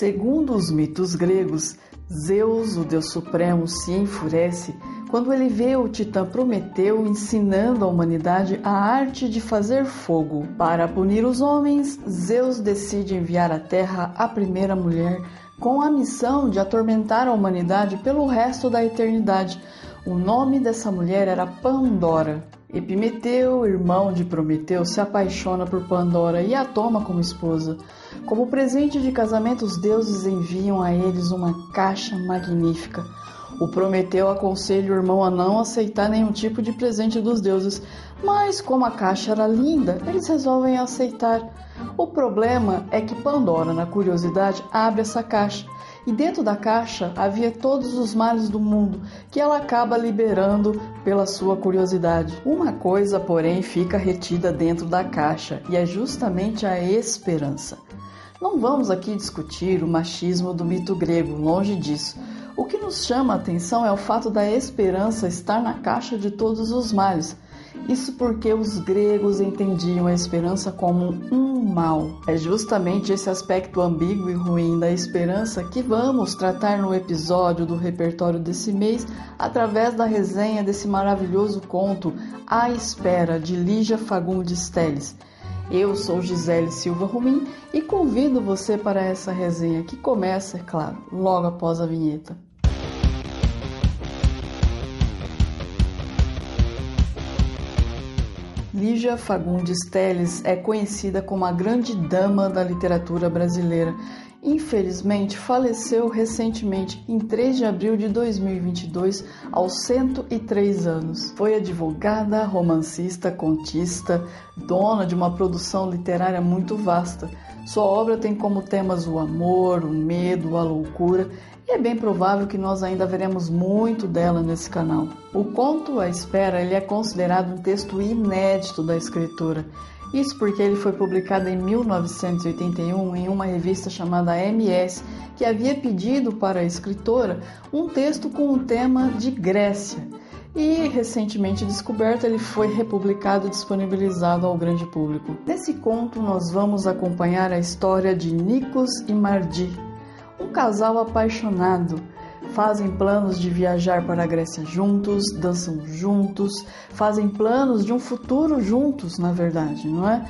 Segundo os mitos gregos, Zeus, o deus supremo, se enfurece quando ele vê o titã Prometeu ensinando à humanidade a arte de fazer fogo. Para punir os homens, Zeus decide enviar à Terra a primeira mulher com a missão de atormentar a humanidade pelo resto da eternidade. O nome dessa mulher era Pandora. Epimeteu, irmão de Prometeu, se apaixona por Pandora e a toma como esposa. Como presente de casamento, os deuses enviam a eles uma caixa magnífica. O Prometeu aconselha o irmão a não aceitar nenhum tipo de presente dos deuses, mas como a caixa era linda, eles resolvem aceitar. O problema é que Pandora, na curiosidade, abre essa caixa e dentro da caixa havia todos os males do mundo que ela acaba liberando pela sua curiosidade. Uma coisa, porém, fica retida dentro da caixa e é justamente a esperança. Não vamos aqui discutir o machismo do mito grego, longe disso. O que nos chama a atenção é o fato da esperança estar na caixa de todos os males. Isso porque os gregos entendiam a esperança como um mal. É justamente esse aspecto ambíguo e ruim da esperança que vamos tratar no episódio do repertório desse mês através da resenha desse maravilhoso conto A Espera de Lígia Fagundes Teles. Eu sou Gisele Silva Rumim e convido você para essa resenha que começa, é claro, logo após a vinheta. Lígia Fagundes Teles é conhecida como a grande dama da literatura brasileira infelizmente faleceu recentemente em 3 de abril de 2022, aos 103 anos. Foi advogada, romancista, contista, dona de uma produção literária muito vasta. Sua obra tem como temas o amor, o medo, a loucura e é bem provável que nós ainda veremos muito dela nesse canal. O conto A Espera ele é considerado um texto inédito da escritora isso porque ele foi publicado em 1981 em uma revista chamada MS, que havia pedido para a escritora um texto com o tema de Grécia. E recentemente descoberto, ele foi republicado e disponibilizado ao grande público. Nesse conto, nós vamos acompanhar a história de Nikos e Mardi, um casal apaixonado fazem planos de viajar para a Grécia juntos, dançam juntos, fazem planos de um futuro juntos, na verdade, não é?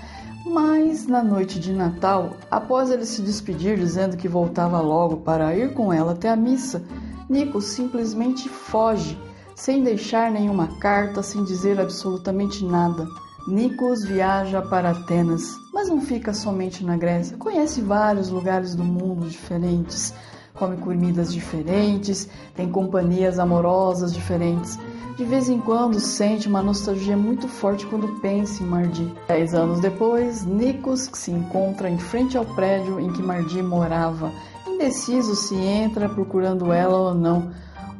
Mas na noite de Natal, após ele se despedir dizendo que voltava logo para ir com ela até a missa, Nico simplesmente foge, sem deixar nenhuma carta, sem dizer absolutamente nada. Nikos viaja para Atenas, mas não fica somente na Grécia, conhece vários lugares do mundo diferentes come comidas diferentes, tem companhias amorosas diferentes. De vez em quando sente uma nostalgia muito forte quando pensa em Mardi. Dez anos depois, Nikos se encontra em frente ao prédio em que Mardi morava. Indeciso se entra procurando ela ou não.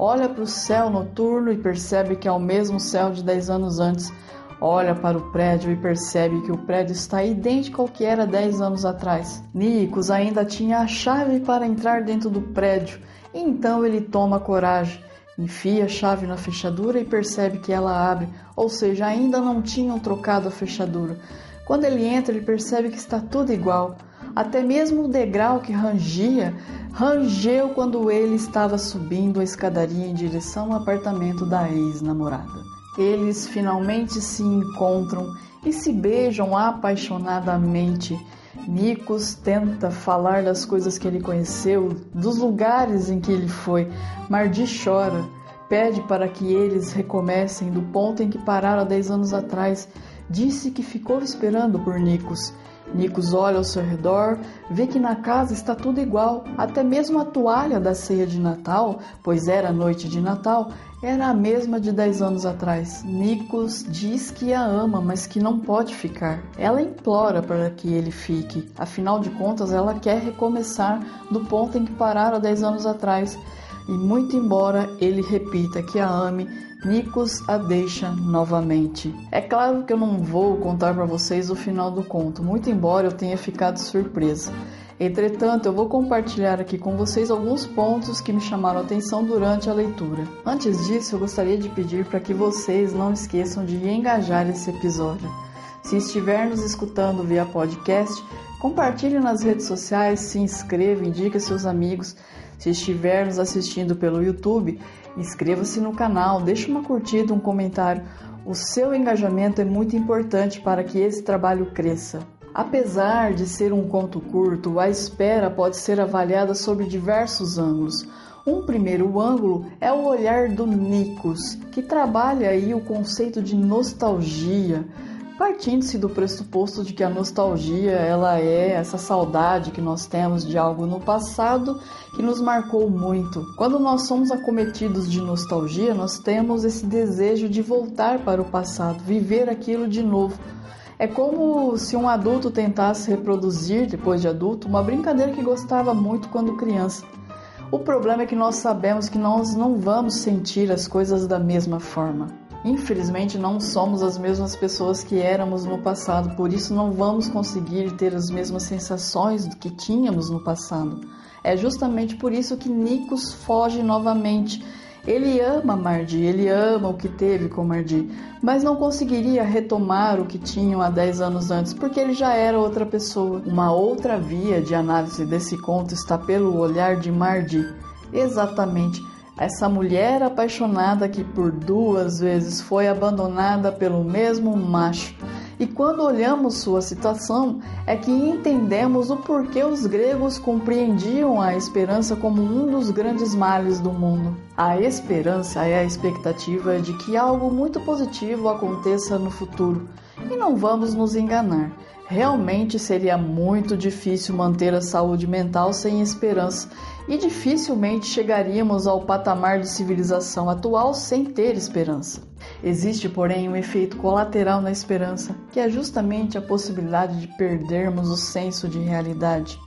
Olha para o céu noturno e percebe que é o mesmo céu de dez anos antes olha para o prédio e percebe que o prédio está idêntico ao que era 10 anos atrás. Nikos ainda tinha a chave para entrar dentro do prédio, então ele toma coragem. Enfia a chave na fechadura e percebe que ela abre, ou seja, ainda não tinham trocado a fechadura. Quando ele entra, ele percebe que está tudo igual. Até mesmo o degrau que rangia, rangeu quando ele estava subindo a escadaria em direção ao apartamento da ex-namorada. Eles finalmente se encontram e se beijam apaixonadamente. Nikos tenta falar das coisas que ele conheceu, dos lugares em que ele foi. Mardi chora, pede para que eles recomecem do ponto em que pararam há 10 anos atrás. Disse que ficou esperando por Nikos. Nikos olha ao seu redor, vê que na casa está tudo igual, até mesmo a toalha da ceia de Natal, pois era noite de Natal, era a mesma de 10 anos atrás. Nikos diz que a ama, mas que não pode ficar. Ela implora para que ele fique. Afinal de contas, ela quer recomeçar do ponto em que pararam 10 anos atrás. E muito embora ele repita que a ame, Nikos a deixa novamente. É claro que eu não vou contar para vocês o final do conto, muito embora eu tenha ficado surpresa. Entretanto, eu vou compartilhar aqui com vocês alguns pontos que me chamaram a atenção durante a leitura. Antes disso, eu gostaria de pedir para que vocês não esqueçam de engajar esse episódio. Se estiver nos escutando via podcast, Compartilhe nas redes sociais, se inscreva, indique seus amigos. Se estiver nos assistindo pelo YouTube, inscreva-se no canal, deixe uma curtida, um comentário. O seu engajamento é muito importante para que esse trabalho cresça. Apesar de ser um conto curto, a espera pode ser avaliada sob diversos ângulos. Um primeiro ângulo é o olhar do Nikos, que trabalha aí o conceito de nostalgia partindo-se do pressuposto de que a nostalgia ela é essa saudade que nós temos de algo no passado que nos marcou muito. Quando nós somos acometidos de nostalgia, nós temos esse desejo de voltar para o passado, viver aquilo de novo. É como se um adulto tentasse reproduzir, depois de adulto, uma brincadeira que gostava muito quando criança. O problema é que nós sabemos que nós não vamos sentir as coisas da mesma forma. Infelizmente, não somos as mesmas pessoas que éramos no passado, por isso não vamos conseguir ter as mesmas sensações do que tínhamos no passado. É justamente por isso que Nikos foge novamente. Ele ama Mardi, ele ama o que teve com Mardi, mas não conseguiria retomar o que tinham há 10 anos antes, porque ele já era outra pessoa. Uma outra via de análise desse conto está pelo olhar de Mardi. Exatamente essa mulher apaixonada que por duas vezes foi abandonada pelo mesmo macho. E quando olhamos sua situação, é que entendemos o porquê os gregos compreendiam a esperança como um dos grandes males do mundo. A esperança é a expectativa de que algo muito positivo aconteça no futuro. E não vamos nos enganar. Realmente seria muito difícil manter a saúde mental sem esperança e dificilmente chegaríamos ao patamar de civilização atual sem ter esperança. Existe, porém, um efeito colateral na esperança, que é justamente a possibilidade de perdermos o senso de realidade.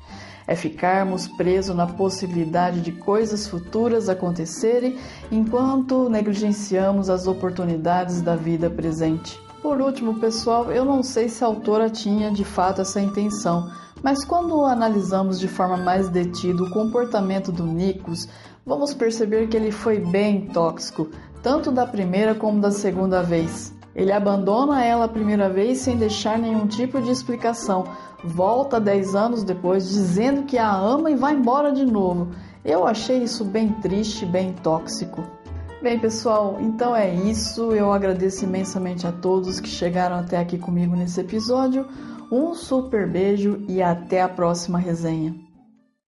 É ficarmos presos na possibilidade de coisas futuras acontecerem enquanto negligenciamos as oportunidades da vida presente. Por último, pessoal, eu não sei se a autora tinha de fato essa intenção, mas quando analisamos de forma mais detida o comportamento do Nikos, vamos perceber que ele foi bem tóxico, tanto da primeira como da segunda vez. Ele abandona ela a primeira vez sem deixar nenhum tipo de explicação, volta 10 anos depois dizendo que a ama e vai embora de novo. Eu achei isso bem triste, bem tóxico. Bem, pessoal, então é isso. Eu agradeço imensamente a todos que chegaram até aqui comigo nesse episódio. Um super beijo e até a próxima resenha.